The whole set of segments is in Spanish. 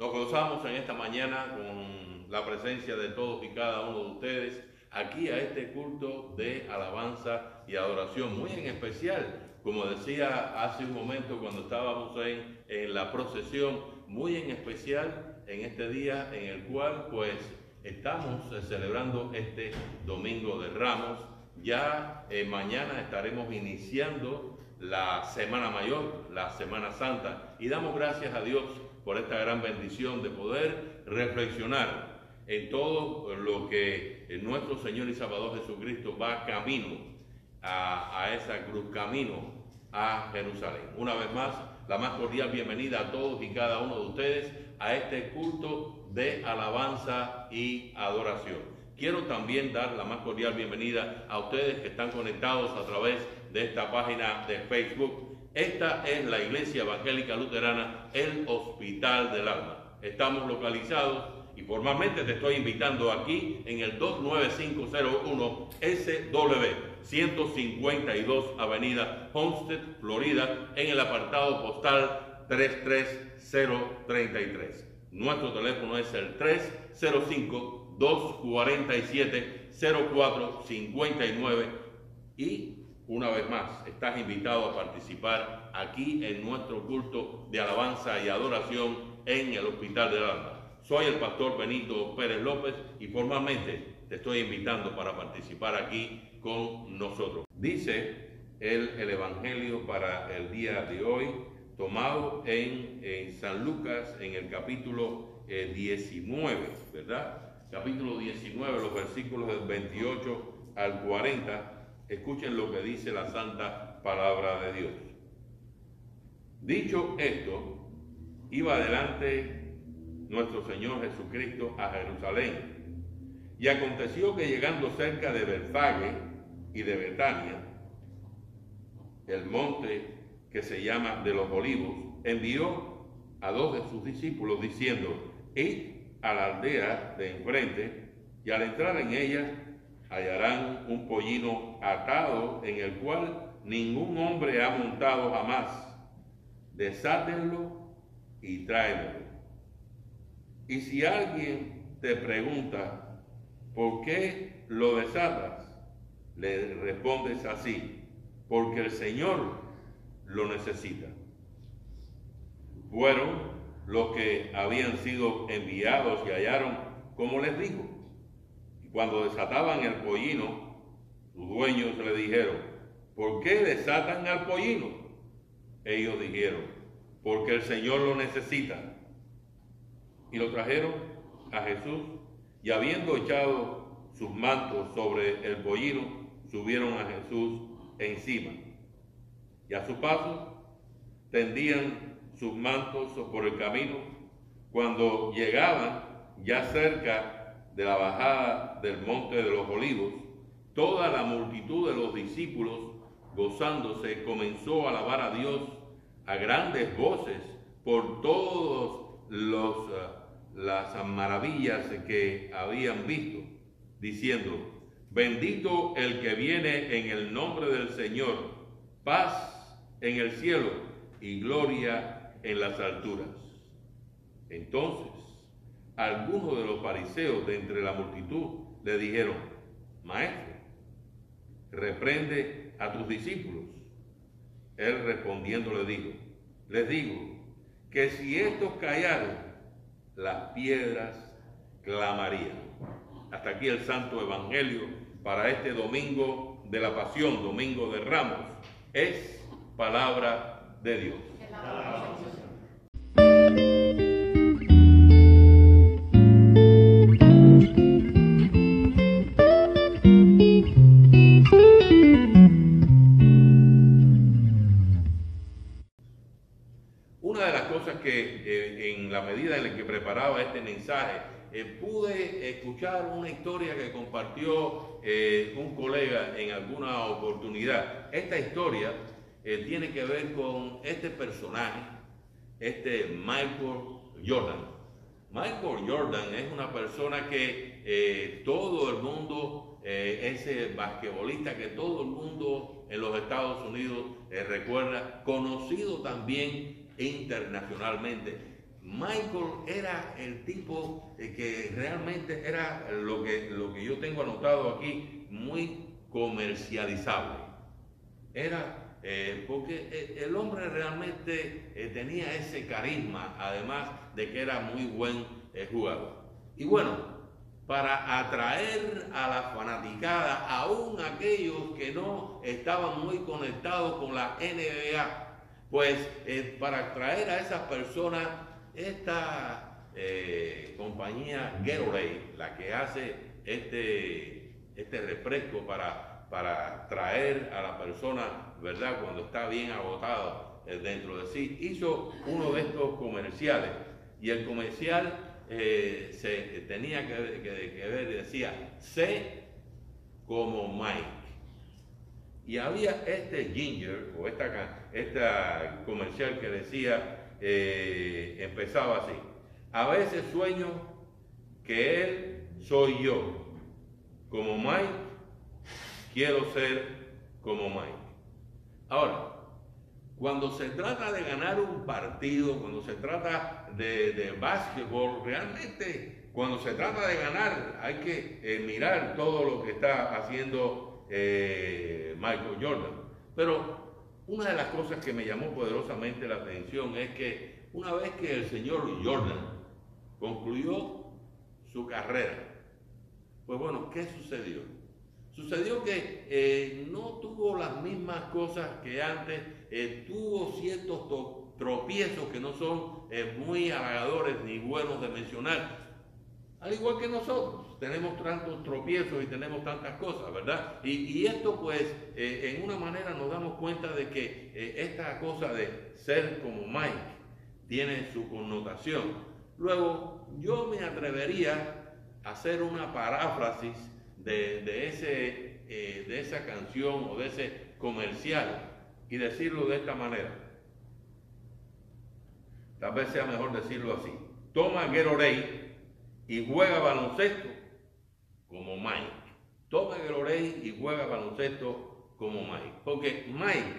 Nos gozamos en esta mañana con la presencia de todos y cada uno de ustedes aquí a este culto de alabanza y adoración, muy en especial, como decía hace un momento cuando estábamos en, en la procesión, muy en especial en este día en el cual pues estamos eh, celebrando este Domingo de Ramos. Ya eh, mañana estaremos iniciando la Semana Mayor, la Semana Santa, y damos gracias a Dios por esta gran bendición de poder reflexionar en todo lo que nuestro Señor y Salvador Jesucristo va camino a, a esa cruz, camino a Jerusalén. Una vez más, la más cordial bienvenida a todos y cada uno de ustedes a este culto de alabanza y adoración. Quiero también dar la más cordial bienvenida a ustedes que están conectados a través de esta página de Facebook esta es la Iglesia Evangélica Luterana, el Hospital del Alma. Estamos localizados y formalmente te estoy invitando aquí en el 29501 SW 152 Avenida Homestead, Florida, en el apartado postal 33033. Nuestro teléfono es el 305 247 0459 y una vez más, estás invitado a participar aquí en nuestro culto de alabanza y adoración en el Hospital del Alma. Soy el pastor Benito Pérez López y formalmente te estoy invitando para participar aquí con nosotros. Dice el, el Evangelio para el día de hoy, tomado en, en San Lucas en el capítulo 19, eh, ¿verdad? Capítulo 19, los versículos del 28 al 40 Escuchen lo que dice la santa palabra de Dios. Dicho esto, iba adelante nuestro Señor Jesucristo a Jerusalén. Y aconteció que llegando cerca de Belfague y de Betania, el monte que se llama de los olivos, envió a dos de sus discípulos diciendo, id a la aldea de enfrente y al entrar en ella hallarán un pollino atado en el cual ningún hombre ha montado jamás. Desátenlo y tráemelo. Y si alguien te pregunta, ¿por qué lo desatas? Le respondes así, porque el Señor lo necesita. Fueron los que habían sido enviados y hallaron como les dijo cuando desataban el pollino, sus dueños le dijeron, ¿por qué desatan al pollino? Ellos dijeron, porque el Señor lo necesita. Y lo trajeron a Jesús y habiendo echado sus mantos sobre el pollino, subieron a Jesús encima. Y a su paso tendían sus mantos por el camino. Cuando llegaban ya cerca de la bajada del monte de los olivos, toda la multitud de los discípulos, gozándose, comenzó a alabar a Dios a grandes voces por todas eh, las maravillas que habían visto, diciendo, bendito el que viene en el nombre del Señor, paz en el cielo y gloria en las alturas. Entonces, algunos de los fariseos de entre la multitud le dijeron, Maestro, reprende a tus discípulos. Él respondiendo le dijo, les digo que si estos callaron, las piedras clamarían. Hasta aquí el Santo Evangelio para este domingo de la Pasión, domingo de Ramos. Es palabra de Dios. Compartió eh, un colega en alguna oportunidad. Esta historia eh, tiene que ver con este personaje, este Michael Jordan. Michael Jordan es una persona que todo el mundo, ese basquetbolista que todo el mundo en los Estados Unidos recuerda, conocido también internacionalmente Michael era el tipo eh, que realmente era lo que, lo que yo tengo anotado aquí, muy comercializable. Era eh, porque eh, el hombre realmente tenía ese carisma, además de que era muy buen jugador. Y bueno, para atraer a la fanaticada, aún aquellos que no estaban muy conectados con la NBA, pues para atraer a esas personas esta eh, compañía Gatorade, la que hace este, este refresco para, para traer a la persona, ¿verdad? Cuando está bien agotado eh, dentro de sí, hizo uno de estos comerciales. Y el comercial eh, se tenía que, ver y decía, sé como Mike. Y había este ginger o esta, esta comercial que decía, eh, empezaba así. A veces sueño que Él soy yo. Como Mike, quiero ser como Mike. Ahora, cuando se trata de ganar un partido, cuando se trata de, de básquetbol, realmente cuando se trata de ganar hay que eh, mirar todo lo que está haciendo eh, Michael Jordan. Pero una de las cosas que me llamó poderosamente la atención es que una vez que el señor Jordan concluyó su carrera, pues bueno, ¿qué sucedió? Sucedió que eh, no tuvo las mismas cosas que antes, eh, tuvo ciertos tropiezos que no son eh, muy halagadores ni buenos de mencionar, al igual que nosotros, tenemos tantos tropiezos y tenemos tantas cosas, ¿verdad? Y, esto pues, eh, en una manera nos damos cuenta de que eh, esta cosa de ser como Mike tiene su connotación. Luego, yo me atrevería a hacer una paráfrasis de, ese, eh, de esa canción o de ese comercial y decirlo de esta manera. Tal vez sea mejor decirlo así. Toma Gatorade y juega baloncesto como Mike. Toma el y juega baloncesto como Mike. Porque Mike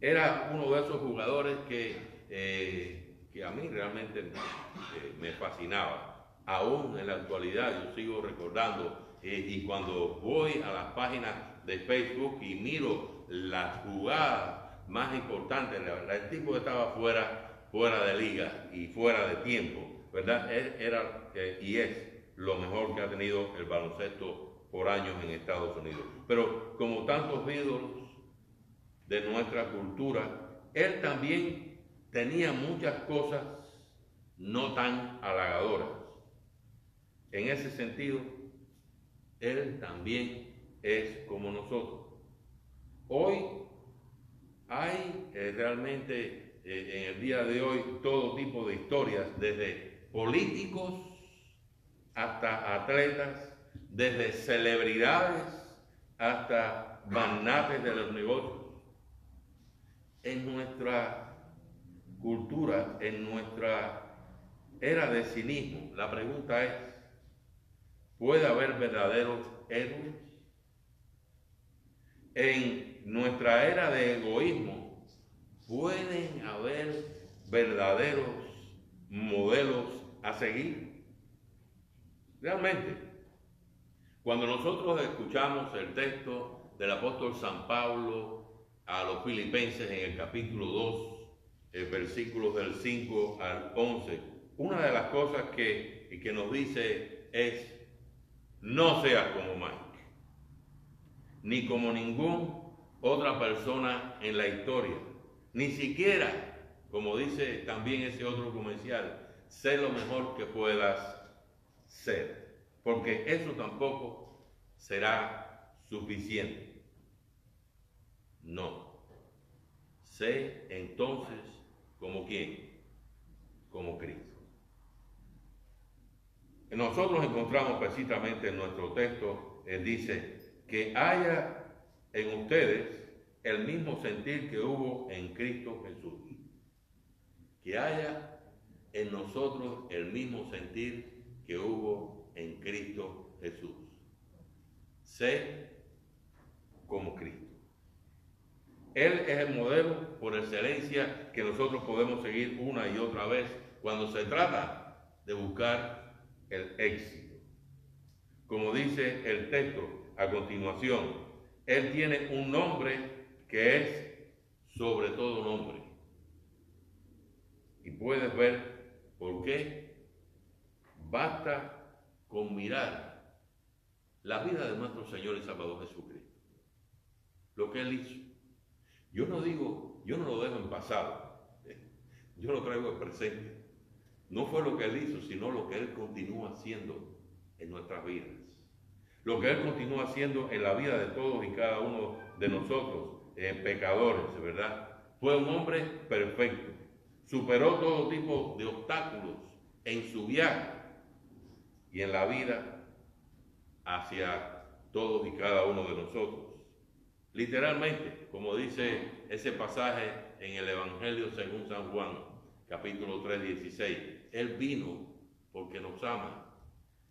era uno de esos jugadores que, eh, que a mí realmente eh, me fascinaba. Aún en la actualidad yo sigo recordando eh, y cuando voy a las páginas de Facebook y miro las jugadas más importantes, el tipo estaba fuera, fuera de liga y fuera de tiempo ¿verdad? Era y es lo mejor que ha tenido el baloncesto por años en Estados Unidos. Pero como tantos ídolos de nuestra cultura, él también tenía muchas cosas no tan halagadoras. En ese sentido, él también es como nosotros. Hoy hay eh, realmente eh, en el día de hoy todo tipo de historias, desde políticos hasta atletas, desde celebridades hasta magnates de los negocios. En nuestra cultura, en nuestra era de cinismo, la pregunta es, ¿puede haber verdaderos héroes? En nuestra era de egoísmo, ¿pueden haber verdaderos modelos a seguir. Realmente, cuando nosotros escuchamos el texto del apóstol San Pablo a los filipenses en el capítulo 2, el versículo del 5 al 11, una de las cosas que, que nos dice es, no seas como Mike, ni como ninguna otra persona en la historia, ni siquiera, como dice también ese otro comercial, sé lo mejor que puedas ser, porque eso tampoco será suficiente. No. Sé entonces como quién, como Cristo. Nosotros encontramos precisamente en nuestro texto, él dice, que haya en ustedes el mismo sentir que hubo en Cristo Jesús. Que haya en nosotros el mismo sentir que hubo en Cristo Jesús. Sé como Cristo. Él es el modelo por excelencia que nosotros podemos seguir una y otra vez cuando se trata de buscar el éxito. Como dice el texto a continuación, Él tiene un nombre que es sobre todo nombre. Y puedes ver por qué basta con mirar la vida de nuestro Señor y Salvador Jesucristo. Lo que Él hizo. Yo no digo, yo no lo dejo en pasado, yo lo traigo en presente. No fue lo que Él hizo, sino lo que Él continúa haciendo en nuestras vidas. Lo que Él continúa haciendo en la vida de todos y cada uno de nosotros, eh, pecadores, ¿verdad? Fue un hombre perfecto. Superó todo tipo de obstáculos en su viaje y en la vida hacia todos y cada uno de nosotros. Literalmente, como dice ese pasaje en el Evangelio según San Juan, capítulo 3, 16, Él vino porque nos ama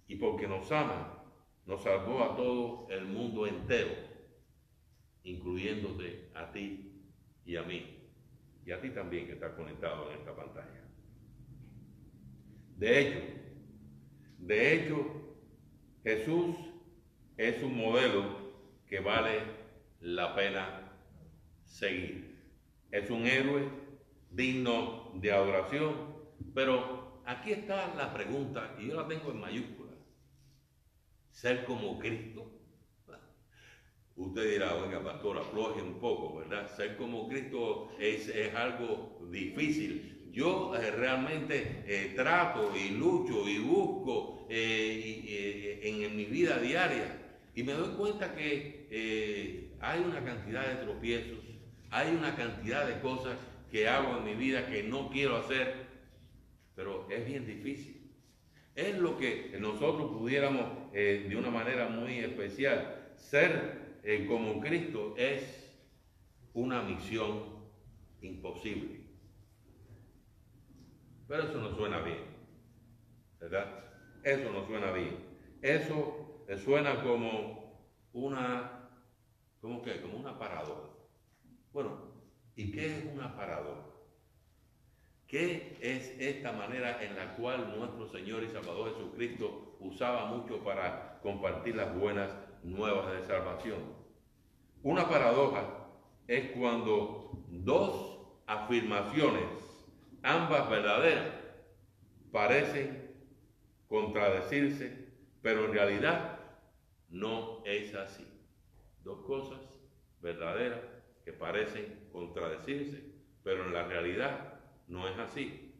y porque nos ama, nos salvó a todo el mundo entero, incluyéndote a ti y a mí, y a ti también que estás conectado en esta pantalla. De hecho, de hecho, Jesús es un modelo que vale la pena seguir. Es un héroe digno de adoración, pero aquí está la pregunta, y yo la tengo en mayúscula. Ser como Cristo. Usted dirá, oiga, pastor, afloje un poco, ¿verdad? Ser como Cristo es, es algo difícil yo eh, realmente eh, trato y lucho y busco eh, en, mi vida diaria y me doy cuenta que hay una cantidad de tropiezos, hay una cantidad de cosas que hago en mi vida que no quiero hacer, pero es bien difícil. Es lo que nosotros pudiéramos de una manera muy especial ser como Cristo es una misión imposible. Pero eso no suena bien, ¿verdad? Eso no suena bien. Eso suena como una, ¿cómo qué? Como una paradoja. Bueno, ¿y qué es una paradoja? ¿Qué es esta manera en la cual nuestro Señor y Salvador Jesucristo usaba mucho para compartir las buenas nuevas de salvación? Una paradoja es cuando dos afirmaciones ambas verdaderas, parecen contradecirse, pero en realidad no es así. Dos cosas verdaderas que parecen contradecirse, pero en la realidad no es así.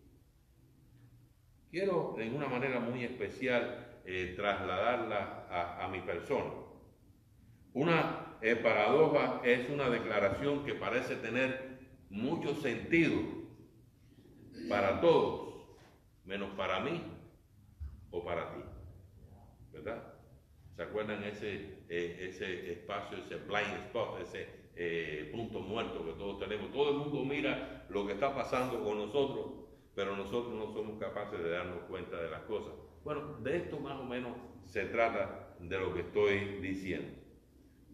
Quiero de una manera muy especial eh, trasladarla a, mi persona. Una eh, paradoja es una declaración que parece tener mucho sentido, para todos, menos para mí o para ti. ¿Verdad? ¿Se acuerdan ese, eh, ese espacio, ese blind spot, ese eh, punto muerto que todos tenemos? Todo el mundo mira lo que está pasando con nosotros, pero nosotros no somos capaces de darnos cuenta de las cosas. Bueno, de esto más o menos se trata de lo que estoy diciendo.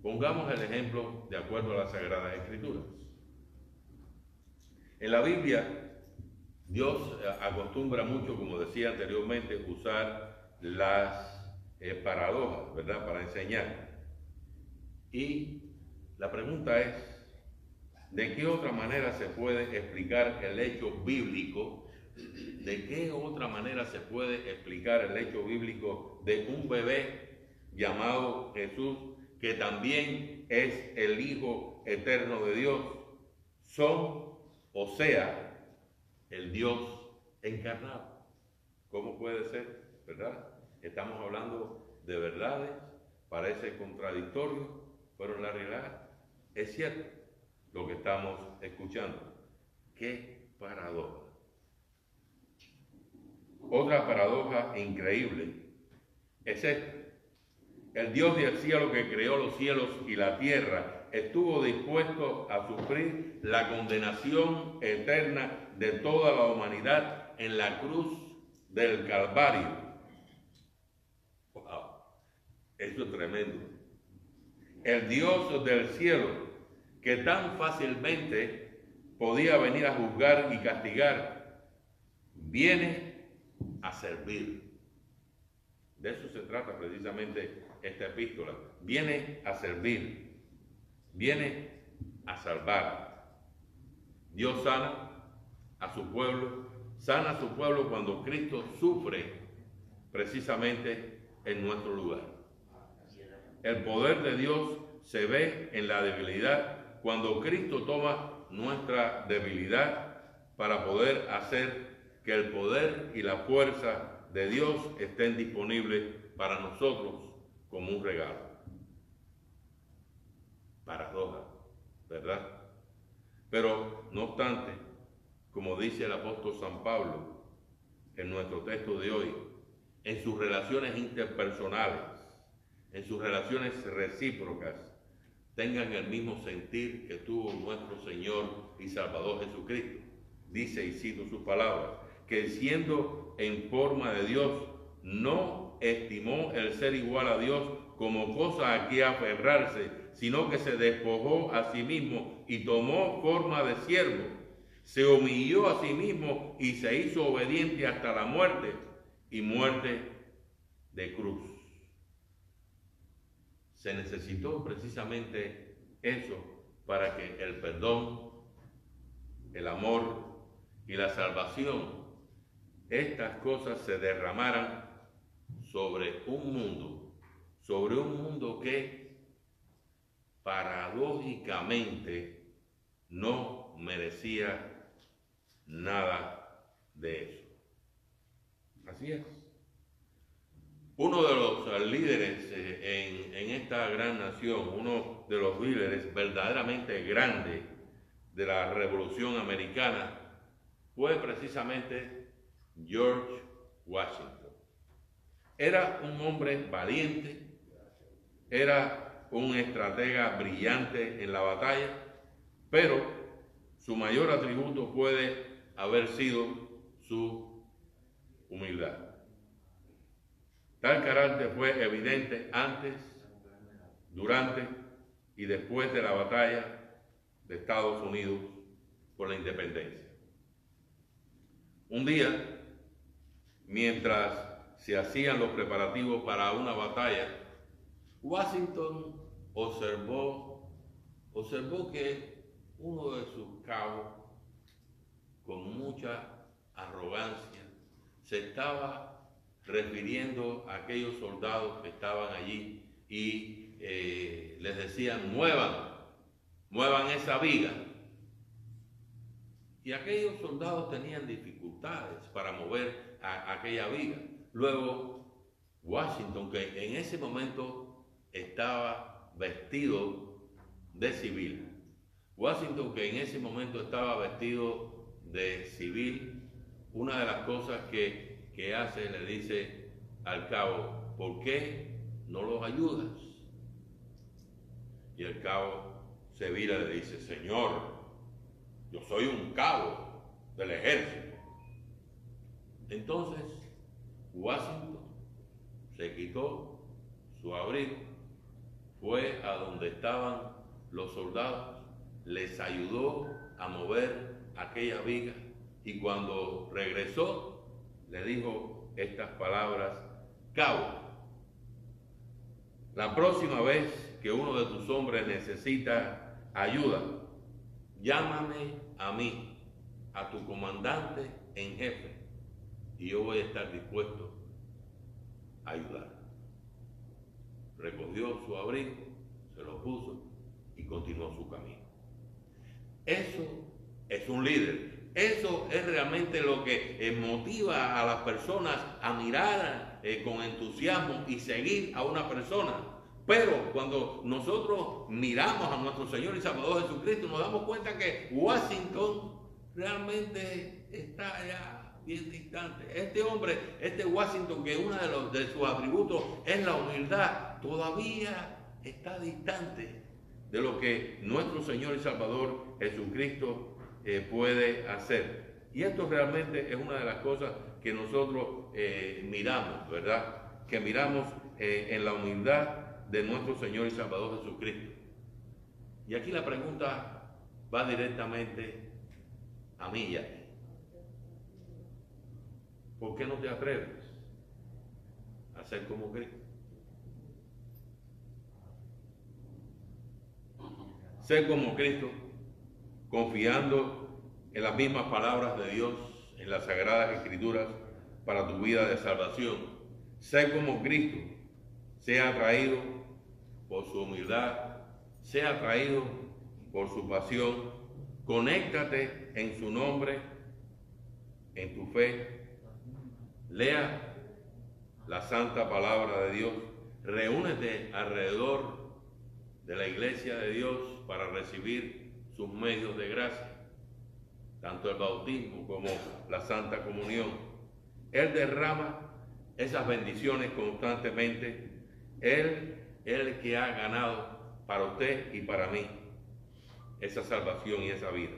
Pongamos el ejemplo de acuerdo a las Sagradas Escrituras. En la Biblia Dios eh, acostumbra mucho, como decía anteriormente, usar las eh, paradojas, ¿verdad?, para enseñar. Y la pregunta es, ¿de qué otra manera se puede explicar el hecho bíblico? ¿De qué otra manera se puede explicar el hecho bíblico de un bebé llamado Jesús, que también es el Hijo eterno de Dios? Son, o sea, el Dios encarnado. ¿Cómo puede ser? ¿Verdad? Estamos hablando de verdades, parece contradictorio, pero en la realidad es cierto lo que estamos escuchando. Qué paradoja. Otra paradoja increíble es esta. El Dios del cielo que creó los cielos y la tierra estuvo dispuesto a sufrir la condenación eterna de toda la humanidad en la cruz del Calvario. Wow, eso es tremendo. El Dios del cielo, que tan fácilmente podía venir a juzgar y castigar, viene a servir. De eso se trata precisamente esta epístola. Viene a servir, viene a salvar. Dios sana a su pueblo, sana a su pueblo cuando Cristo sufre precisamente en nuestro lugar. El poder de Dios se ve en la debilidad cuando Cristo toma nuestra debilidad para poder hacer que el poder y la fuerza de Dios estén disponibles para nosotros como un regalo. Paradoja, ¿verdad? Pero no obstante, como dice el apóstol San Pablo en nuestro texto de hoy, en sus relaciones interpersonales, en sus relaciones recíprocas, tengan el mismo sentir que tuvo nuestro Señor y Salvador Jesucristo. Dice, y cito sus palabras, que siendo en forma de Dios, no estimó el ser igual a Dios como cosa a que aferrarse, sino que se despojó a sí mismo y tomó forma de siervo. Se humilló a sí mismo y se hizo obediente hasta la muerte y muerte de cruz. Se necesitó precisamente eso para que el perdón, el amor y la salvación estas cosas se derramaran sobre un mundo, sobre un mundo que paradójicamente no merecía nada de eso. Así es. Uno de los líderes eh, en, en, esta gran nación, uno de los líderes verdaderamente grandes de la revolución americana, fue precisamente George Washington. Era un hombre valiente, era un estratega brillante en la batalla, pero su mayor atributo puede haber sido su humildad. Tal carácter fue evidente antes, durante y después de la batalla de Estados Unidos por la independencia. Un día, mientras se hacían los preparativos para una batalla, Washington observó, observó que uno de sus cabos, con mucha arrogancia, se estaba refiriendo a aquellos soldados que estaban allí y eh, les decían, muevan, muevan esa viga. Y aquellos soldados tenían dificultades para mover aquella viga. Luego, Washington, que en ese momento estaba vestido de civil. Washington, que en ese momento estaba vestido de civil, una de las cosas que, que hace, le dice al cabo, ¿por qué no los ayudas? Y el cabo se vira y le dice, Señor, yo soy un cabo del ejército. Entonces, Washington se quitó su abrigo, fue a donde estaban los soldados, les ayudó a mover aquella viga y cuando regresó le dijo estas palabras, cabo, la próxima vez que uno de tus hombres necesita ayuda, llámame a mí, a tu comandante en jefe, y yo voy a estar dispuesto a ayudar. Recogió su abrigo, se lo puso y continuó su camino. Eso es un líder. Eso es realmente lo que eh, motiva a las personas a mirar eh, con entusiasmo y seguir a una persona. Pero cuando nosotros miramos a nuestro Señor y Salvador Jesucristo, nos damos cuenta que Washington realmente está allá bien distante. Este hombre, este Washington, que uno de, de sus atributos es la humildad, todavía está distante de lo que nuestro Señor y Salvador Jesucristo eh, puede hacer. Y esto realmente es una de las cosas que nosotros eh, miramos, ¿verdad? Que miramos eh, en la humildad de nuestro Señor y Salvador Jesucristo. Y aquí la pregunta va directamente a mí y a ti. ¿Por qué no te atreves a ser como Cristo? Ser como Cristo, confiando en las mismas palabras de Dios, en las sagradas escrituras, para tu vida de salvación. Ser como Cristo, sea atraído por su humildad, sea atraído por su pasión, conéctate en su nombre, en tu fe, lea la santa palabra de Dios, reúnete alrededor de la iglesia de Dios para recibir sus medios de gracia, tanto el bautismo como la santa comunión. Él derrama esas bendiciones constantemente. Él es el que ha ganado para usted y para mí esa salvación y esa vida.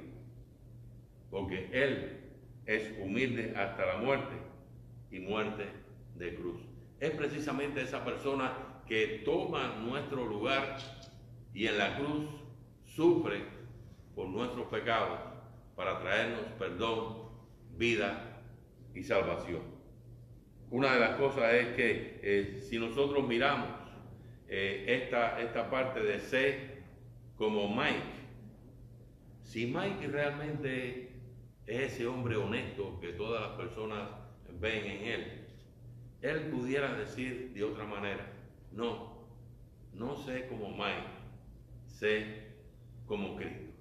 Porque Él es humilde hasta la muerte y muerte de cruz. Es precisamente esa persona que toma nuestro lugar y en la cruz sufre por nuestros pecados para traernos perdón, vida y salvación. Una de las cosas es que eh, si nosotros miramos eh, esta, esta parte de ser como Mike, si Mike realmente es ese hombre honesto que todas las personas ven en él, él pudiera decir de otra manera, no, no sé como Mike, sé como Cristo.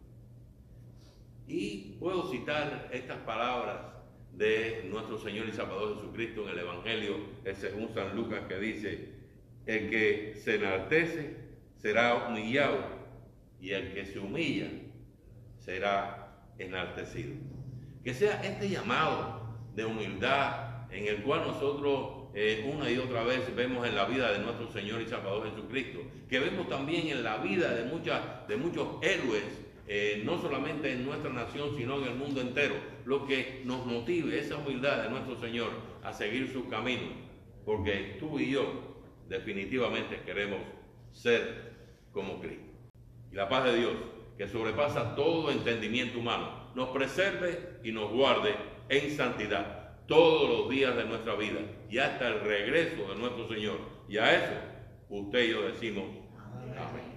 Y puedo citar estas palabras de nuestro Señor y Salvador Jesucristo en el Evangelio según San Lucas que dice, el que se enaltece será humillado y el que se humilla será enaltecido. Que sea este llamado de humildad en el cual nosotros eh, una y otra vez vemos en la vida de nuestro Señor y Salvador Jesucristo, que vemos también en la vida de, muchos héroes, eh, no solamente en nuestra nación, sino en el mundo entero, lo que nos motive esa humildad de nuestro Señor a seguir su camino, porque tú y yo definitivamente queremos ser como Cristo. Y la paz de Dios, que sobrepasa todo entendimiento humano, nos preserve y nos guarde en santidad todos los días de nuestra vida y hasta el regreso de nuestro Señor. Y a eso usted y yo decimos amén.